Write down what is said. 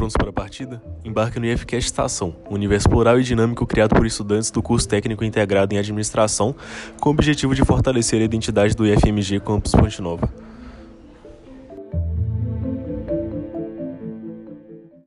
prontos para a partida? Embarque no IFCast Estação, um universo plural e dinâmico criado por estudantes do curso técnico integrado em administração, com o objetivo de fortalecer a identidade do IFMG Campus Ponte Nova.